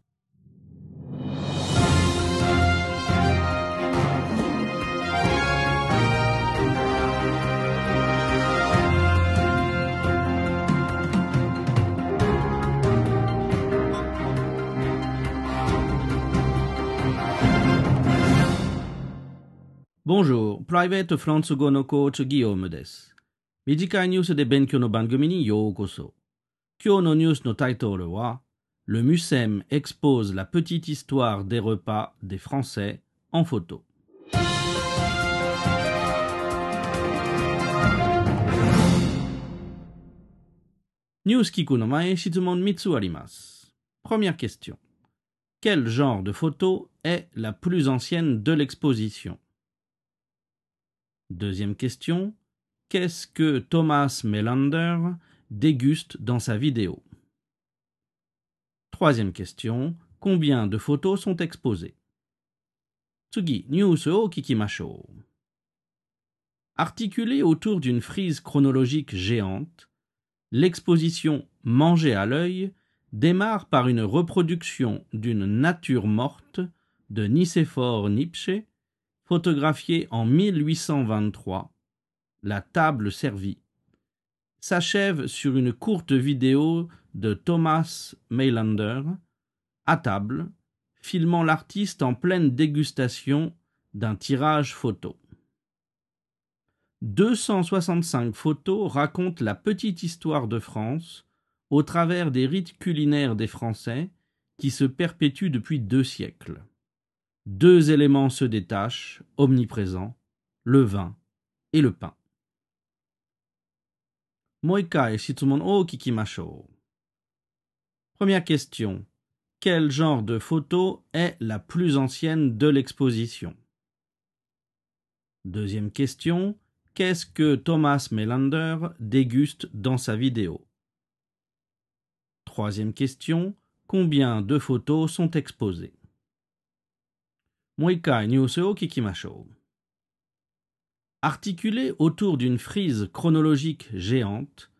「Bonjour, Private フランス語のコーチギオムです。短いニュースで勉強の番組にようこそ。今日のニュースのタイトルは Le MUSEM expose la petite histoire des repas des Français en photo. ニュース聞くの前、質問3つあります。Première question. Quel genre de photo est la plus ancienne de l'exposition Deuxième question, qu'est-ce que Thomas Melander déguste dans sa vidéo? Troisième question, combien de photos sont exposées? Tsugi, news oh, o kikimasho. Articulée autour d'une frise chronologique géante, l'exposition Manger à l'œil démarre par une reproduction d'une nature morte de Nicéphore Nietzsche photographiée en 1823, La table servie, s'achève sur une courte vidéo de Thomas Mailander, à table, filmant l'artiste en pleine dégustation d'un tirage photo. 265 photos racontent la petite histoire de France au travers des rites culinaires des Français qui se perpétuent depuis deux siècles. Deux éléments se détachent, omniprésents, le vin et le pain. Moikai Shitsumon o oh, Kikimasho. Première question. Quel genre de photo est la plus ancienne de l'exposition? Deuxième question. Qu'est-ce que Thomas Melander déguste dans sa vidéo? Troisième question. Combien de photos sont exposées? もう一回ニュースを聞きましょう。Articulée autour d'une frise chronologique géante,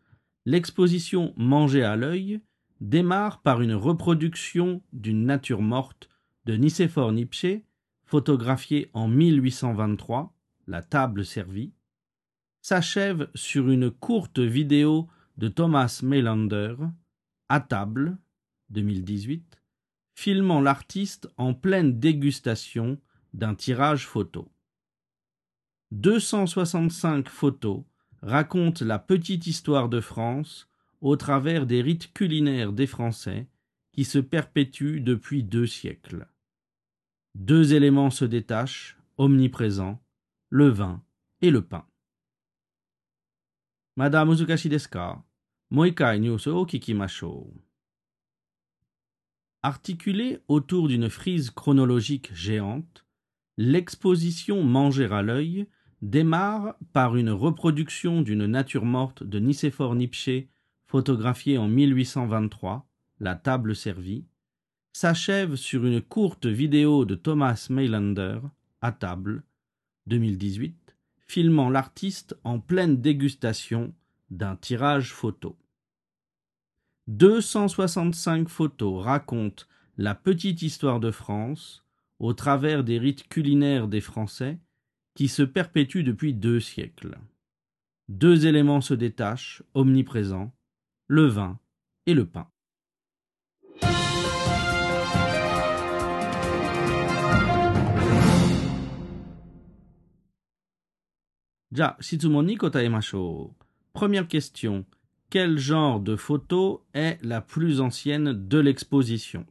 l'exposition Manger à l'œil démarre par une reproduction d'une nature morte de Nicéphore Nietzsche, photographiée en 1823, La table servie, s'achève sur une courte vidéo de Thomas Mailander, À table, 2018, filmant l'artiste en pleine dégustation d'un tirage photo. 265 photos racontent la petite histoire de France au travers des rites culinaires des Français qui se perpétuent depuis deux siècles. Deux éléments se détachent, omniprésents, le vin et le pain. Madame Uzukashi? Moikai. Articulée autour d'une frise chronologique géante, l'exposition Manger à l'œil démarre par une reproduction d'une nature morte de Nicéphore Nietzsche, photographiée en 1823, La table servie, s'achève sur une courte vidéo de Thomas Mailander, À table, 2018, filmant l'artiste en pleine dégustation d'un tirage photo. 265 photos racontent la petite histoire de France au travers des rites culinaires des Français qui se perpétuent depuis deux siècles. Deux éléments se détachent, omniprésents, le vin et le pain. Première question. Quel genre de photo est la plus ancienne de l'exposition?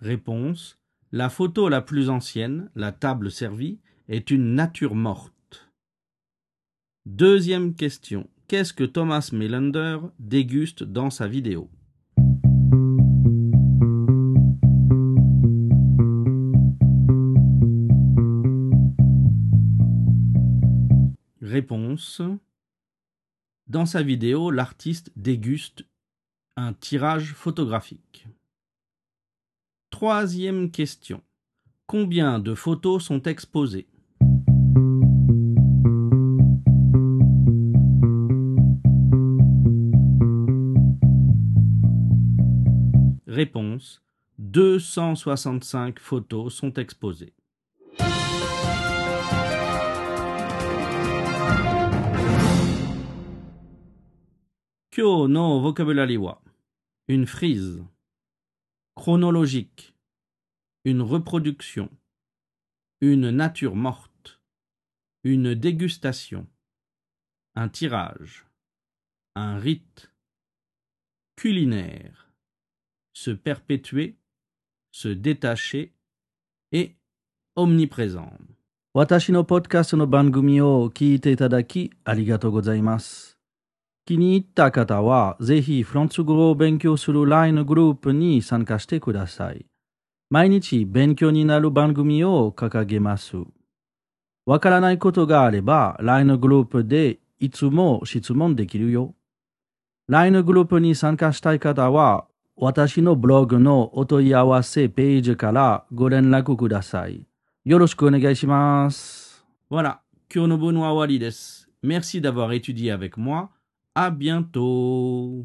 Réponse. La photo la plus ancienne, la table servie, est une nature morte. Deuxième question. Qu'est-ce que Thomas Melander déguste dans sa vidéo? Réponse. Dans sa vidéo, l'artiste déguste un tirage photographique. Troisième question. Combien de photos sont exposées? Réponse 265 photos sont exposées. Kyo no vocabulary wa une frise chronologique une reproduction une nature morte une dégustation un tirage un rite culinaire se perpétuer, se détacher et omniprésent. 私のポッドキャストの番組を聞いていただきありがとうございます。 気に入った方は、ぜひフランス語を勉強する LINE グループに参加してください。毎日勉強になる番組を掲げます。わからないことがあれば、LINE グループでいつも質問できるよ。LINE グループに参加したい方は、私のブログのお問い合わせページからご連絡ください。よろしくお願いします。Voilà, Kyonobo no Awari desu. Merci d'avoir étudié avec moi. À bientôt.